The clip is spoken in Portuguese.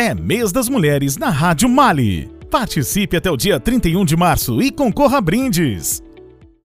É mês das mulheres na Rádio Mali. Participe até o dia 31 de março e concorra a brindes.